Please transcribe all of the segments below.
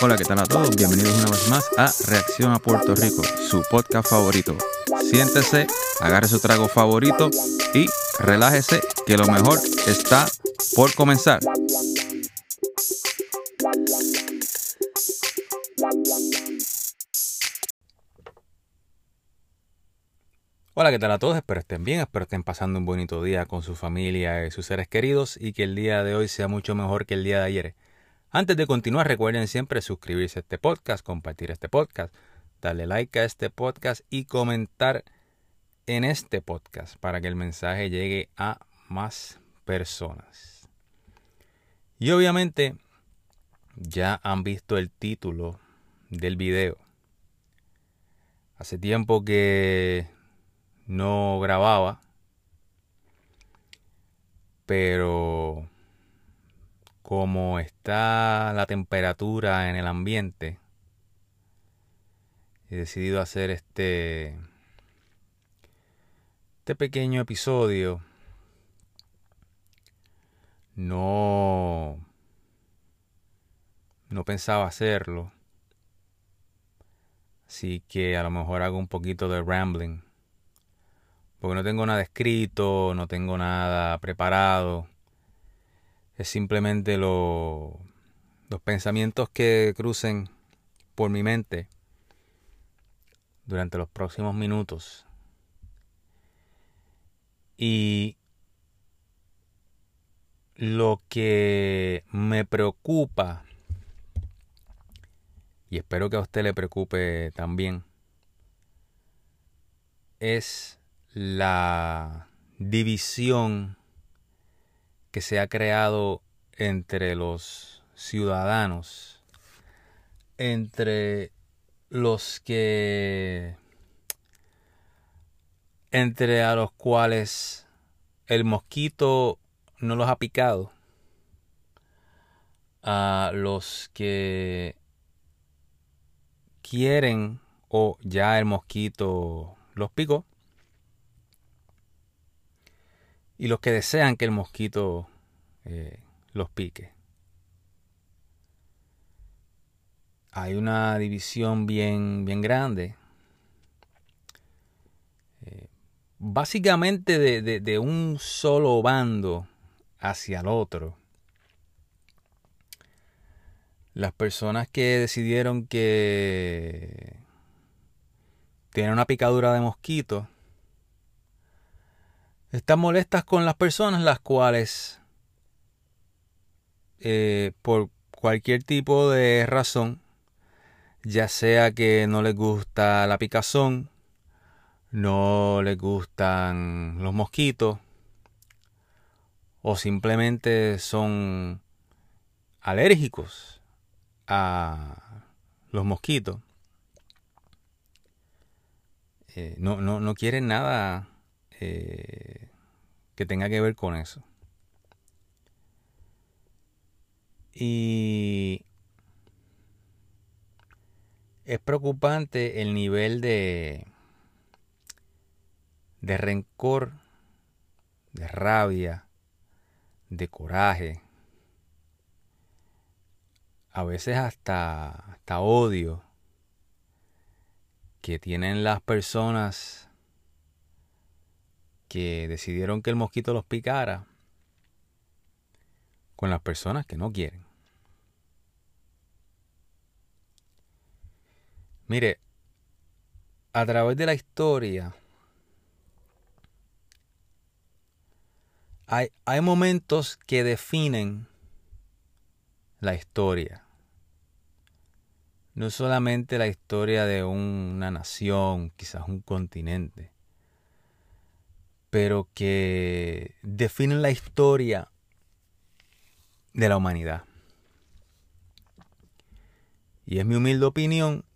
Hola, ¿qué tal a todos? Bienvenidos una vez más a Reacción a Puerto Rico, su podcast favorito. Siéntese, agarre su trago favorito y relájese que lo mejor está por comenzar. Hola, ¿qué tal a todos? Espero estén bien, espero estén pasando un bonito día con su familia y sus seres queridos y que el día de hoy sea mucho mejor que el día de ayer. Antes de continuar, recuerden siempre suscribirse a este podcast, compartir este podcast, darle like a este podcast y comentar en este podcast para que el mensaje llegue a más personas. Y obviamente ya han visto el título del video. Hace tiempo que no grababa, pero como está la temperatura en el ambiente, he decidido hacer este, este pequeño episodio. No, no pensaba hacerlo. Así que a lo mejor hago un poquito de rambling. Porque no tengo nada escrito, no tengo nada preparado es simplemente los pensamientos que crucen por mi mente durante los próximos minutos. Y lo que me preocupa, y espero que a usted le preocupe también, es la división que se ha creado entre los ciudadanos, entre los que, entre a los cuales el mosquito no los ha picado, a los que quieren o ya el mosquito los picó y los que desean que el mosquito eh, los pique. Hay una división bien, bien grande. Eh, básicamente de, de un solo bando hacia el otro. Las personas que decidieron que tienen una picadura de mosquito están molestas con las personas las cuales eh, por cualquier tipo de razón, ya sea que no les gusta la picazón, no les gustan los mosquitos, o simplemente son alérgicos a los mosquitos. Eh, no, no, no quieren nada eh, que tenga que ver con eso. Y es preocupante el nivel de, de rencor, de rabia, de coraje, a veces hasta, hasta odio que tienen las personas que decidieron que el mosquito los picara con las personas que no quieren. Mire, a través de la historia hay, hay momentos que definen la historia. No solamente la historia de una nación, quizás un continente, pero que definen la historia de la humanidad. Y es mi humilde opinión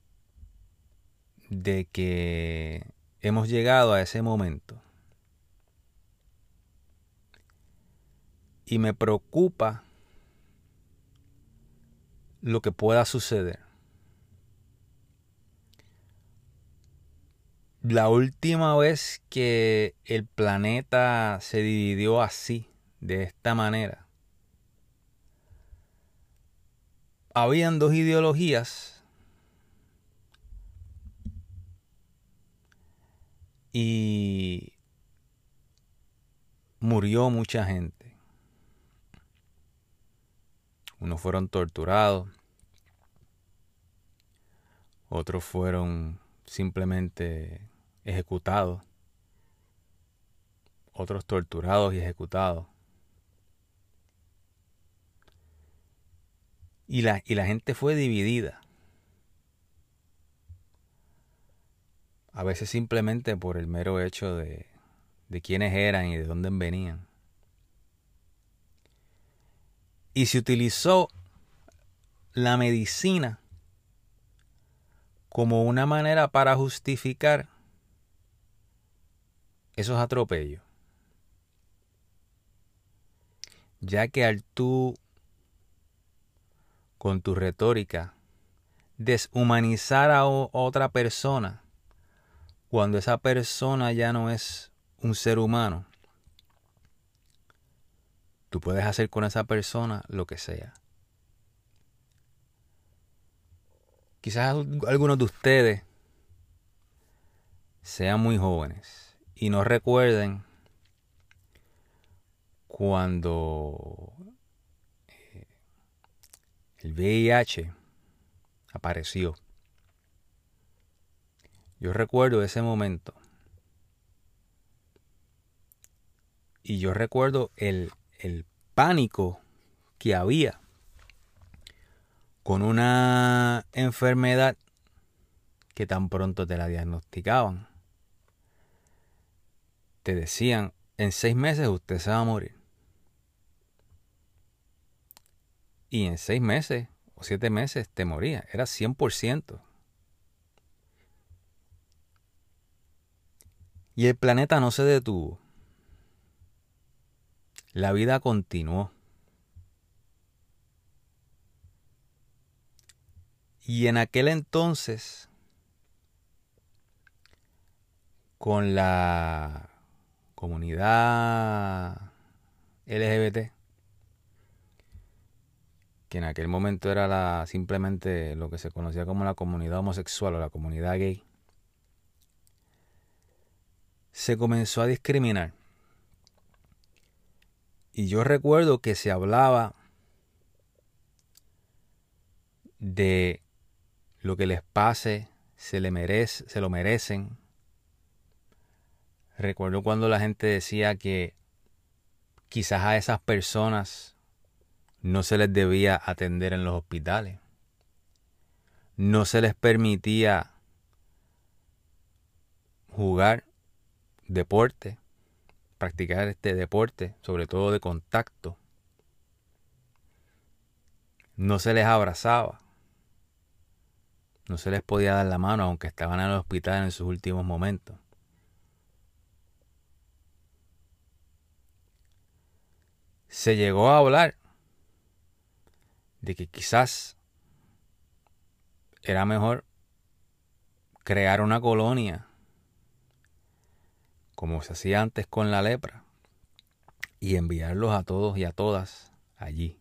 de que hemos llegado a ese momento. Y me preocupa lo que pueda suceder. La última vez que el planeta se dividió así, de esta manera, habían dos ideologías. Y murió mucha gente. Unos fueron torturados, otros fueron simplemente ejecutados, otros torturados y ejecutados. Y la, y la gente fue dividida. A veces simplemente por el mero hecho de, de quiénes eran y de dónde venían. Y se utilizó la medicina como una manera para justificar esos atropellos. Ya que al tú, con tu retórica, deshumanizar a otra persona, cuando esa persona ya no es un ser humano, tú puedes hacer con esa persona lo que sea. Quizás algunos de ustedes sean muy jóvenes y no recuerden cuando eh, el VIH apareció. Yo recuerdo ese momento. Y yo recuerdo el, el pánico que había con una enfermedad que tan pronto te la diagnosticaban. Te decían, en seis meses usted se va a morir. Y en seis meses o siete meses te moría. Era 100%. Y el planeta no se detuvo. La vida continuó. Y en aquel entonces, con la comunidad LGBT, que en aquel momento era simplemente lo que se conocía como la comunidad homosexual o la comunidad gay, se comenzó a discriminar. Y yo recuerdo que se hablaba de lo que les pase se, le merece, se lo merecen. Recuerdo cuando la gente decía que quizás a esas personas no se les debía atender en los hospitales. No se les permitía jugar deporte, practicar este deporte, sobre todo de contacto. No se les abrazaba. No se les podía dar la mano aunque estaban en el hospital en sus últimos momentos. Se llegó a hablar de que quizás era mejor crear una colonia como se hacía antes con la lepra y enviarlos a todos y a todas allí.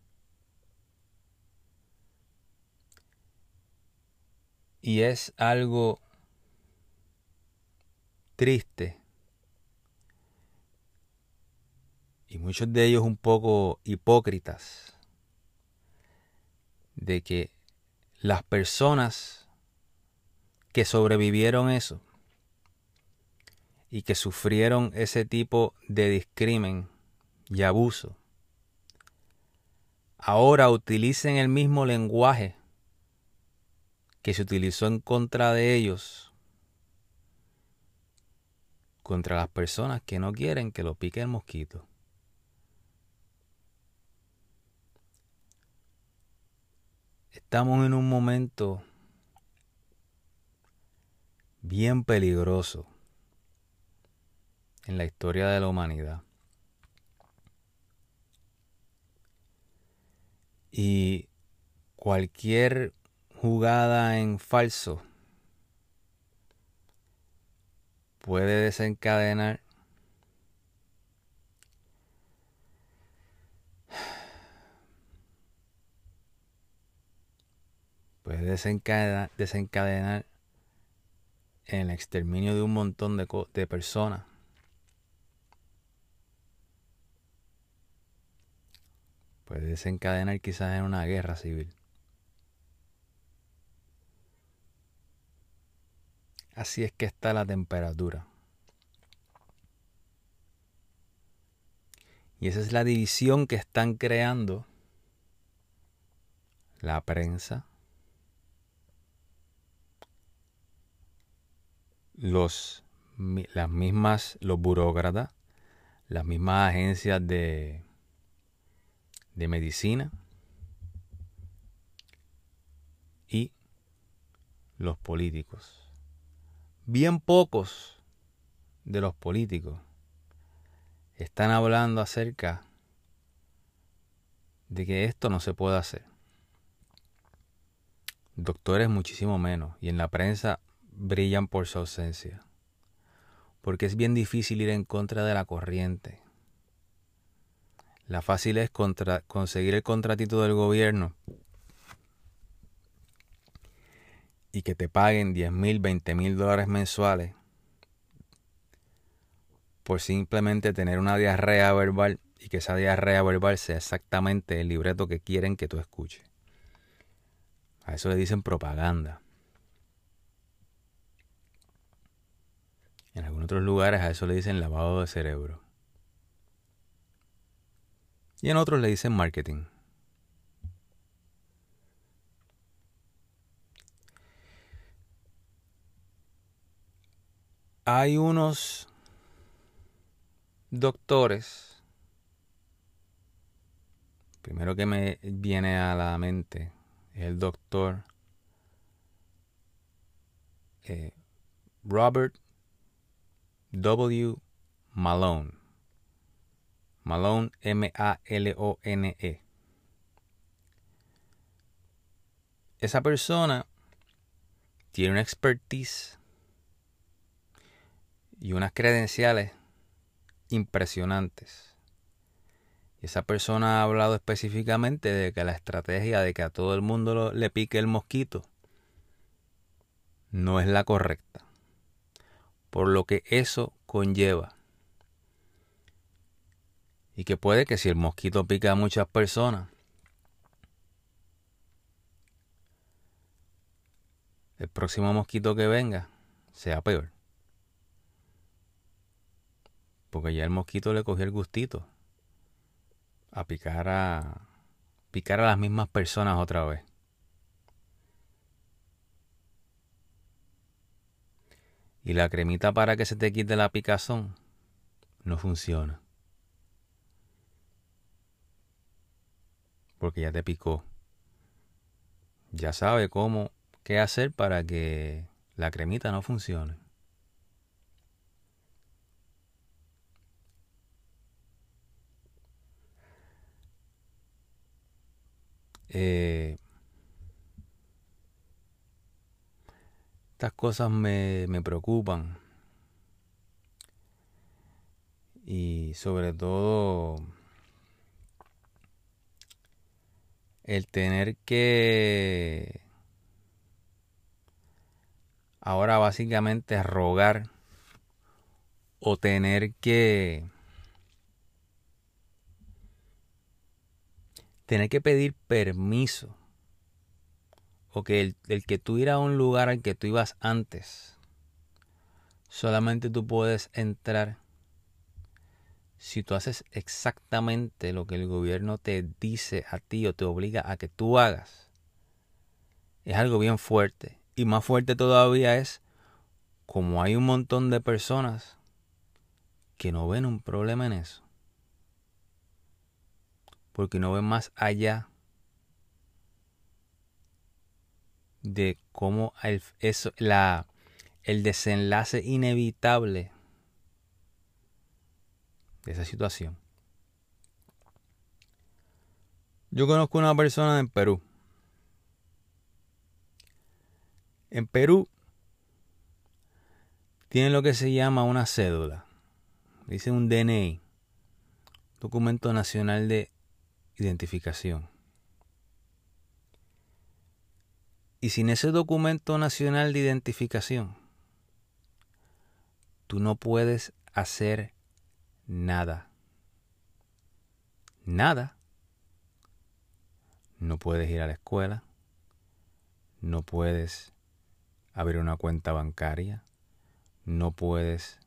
Y es algo triste. Y muchos de ellos un poco hipócritas. De que las personas que sobrevivieron eso y que sufrieron ese tipo de discrimen y abuso, ahora utilicen el mismo lenguaje que se utilizó en contra de ellos, contra las personas que no quieren que lo pique el mosquito. Estamos en un momento bien peligroso en la historia de la humanidad. Y cualquier jugada en falso puede desencadenar puede desencadenar, en el exterminio de un montón de, de personas. Puede desencadenar quizás en una guerra civil. Así es que está la temperatura. Y esa es la división que están creando la prensa, los, las mismas, los burócratas, las mismas agencias de, de medicina y los políticos. Bien pocos de los políticos están hablando acerca de que esto no se puede hacer. Doctores muchísimo menos y en la prensa brillan por su ausencia. Porque es bien difícil ir en contra de la corriente. La fácil es conseguir el contratito del gobierno y que te paguen 10 mil, 20 mil dólares mensuales por simplemente tener una diarrea verbal y que esa diarrea verbal sea exactamente el libreto que quieren que tú escuches. A eso le dicen propaganda. En algunos otros lugares a eso le dicen lavado de cerebro. Y en otros le dicen marketing. Hay unos doctores, primero que me viene a la mente es el doctor eh, Robert W. Malone. Malone, M-A-L-O-N-E. Esa persona tiene una expertise y unas credenciales impresionantes. Y esa persona ha hablado específicamente de que la estrategia de que a todo el mundo le pique el mosquito no es la correcta. Por lo que eso conlleva. Y que puede que si el mosquito pica a muchas personas, el próximo mosquito que venga sea peor. porque ya el mosquito le cogió el gustito a picar a picar a las mismas personas otra vez. Y la cremita para que se te quite la picazón no funciona. Porque ya te picó. Ya sabe cómo, qué hacer para que la cremita no funcione. Eh, estas cosas me, me preocupan. Y sobre todo el tener que ahora básicamente rogar o tener que tener que pedir permiso o que el, que tú ir a un lugar al que tú ibas antes, solamente tú puedes entrar si tú haces exactamente lo que el gobierno te dice a ti o te obliga a que tú hagas. Es algo bien fuerte. Y más fuerte todavía es como hay un montón de personas que no ven un problema en eso porque no ven más allá de cómo el, eso, la, el desenlace inevitable de esa situación. Yo conozco una persona en Perú. En Perú tienen lo que se llama una cédula. Dice un DNI, documento nacional de identificación. Y sin ese documento nacional de identificación, tú no puedes hacer nada. Nada. No puedes ir a la escuela. No puedes abrir una cuenta bancaria. No puedes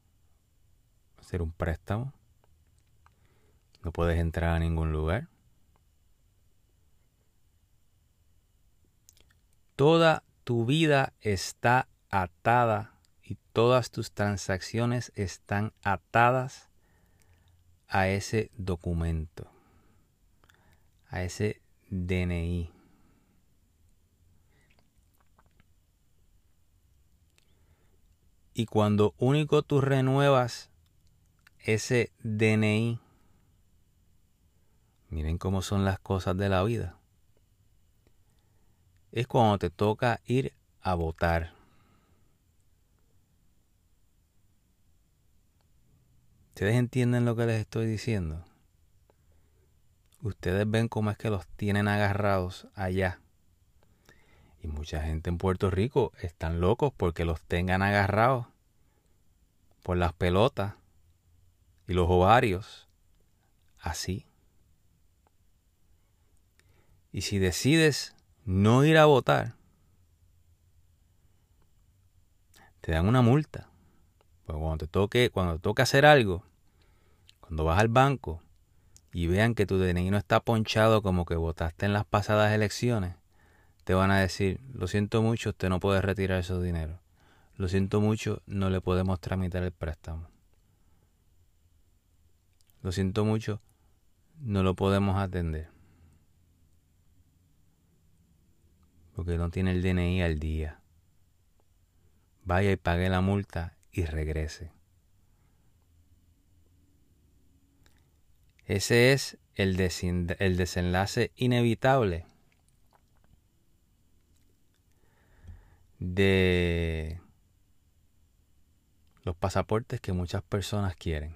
hacer un préstamo. No puedes entrar a ningún lugar. Toda tu vida está atada y todas tus transacciones están atadas a ese documento, a ese DNI. Y cuando único tú renuevas ese DNI, miren cómo son las cosas de la vida es cuando te toca ir a votar. ¿Ustedes entienden lo que les estoy diciendo? Ustedes ven cómo es que los tienen agarrados allá. Y mucha gente en Puerto Rico están locos porque los tengan agarrados por las pelotas y los ovarios. Así. Y si decides no ir a votar, te dan una multa. Pues cuando te toque, cuando te hacer algo, cuando vas al banco y vean que tu DNI no está ponchado como que votaste en las pasadas elecciones, te van a decir, lo siento mucho, usted no puede retirar esos dinero. Lo siento mucho, no le podemos tramitar el préstamo. Lo siento mucho, no lo podemos atender. Porque no tiene el DNI al día. Vaya y pague la multa y regrese. Ese es el, el desenlace inevitable de los pasaportes que muchas personas quieren.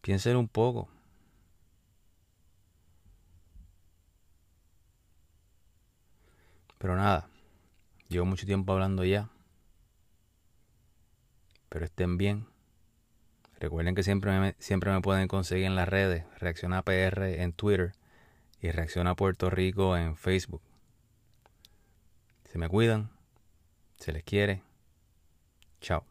Piensen un poco. Pero nada, llevo mucho tiempo hablando ya. Pero estén bien. Recuerden que siempre me, siempre me pueden conseguir en las redes. Reacciona PR en Twitter y Reacciona Puerto Rico en Facebook. Se me cuidan. Se les quiere. Chao.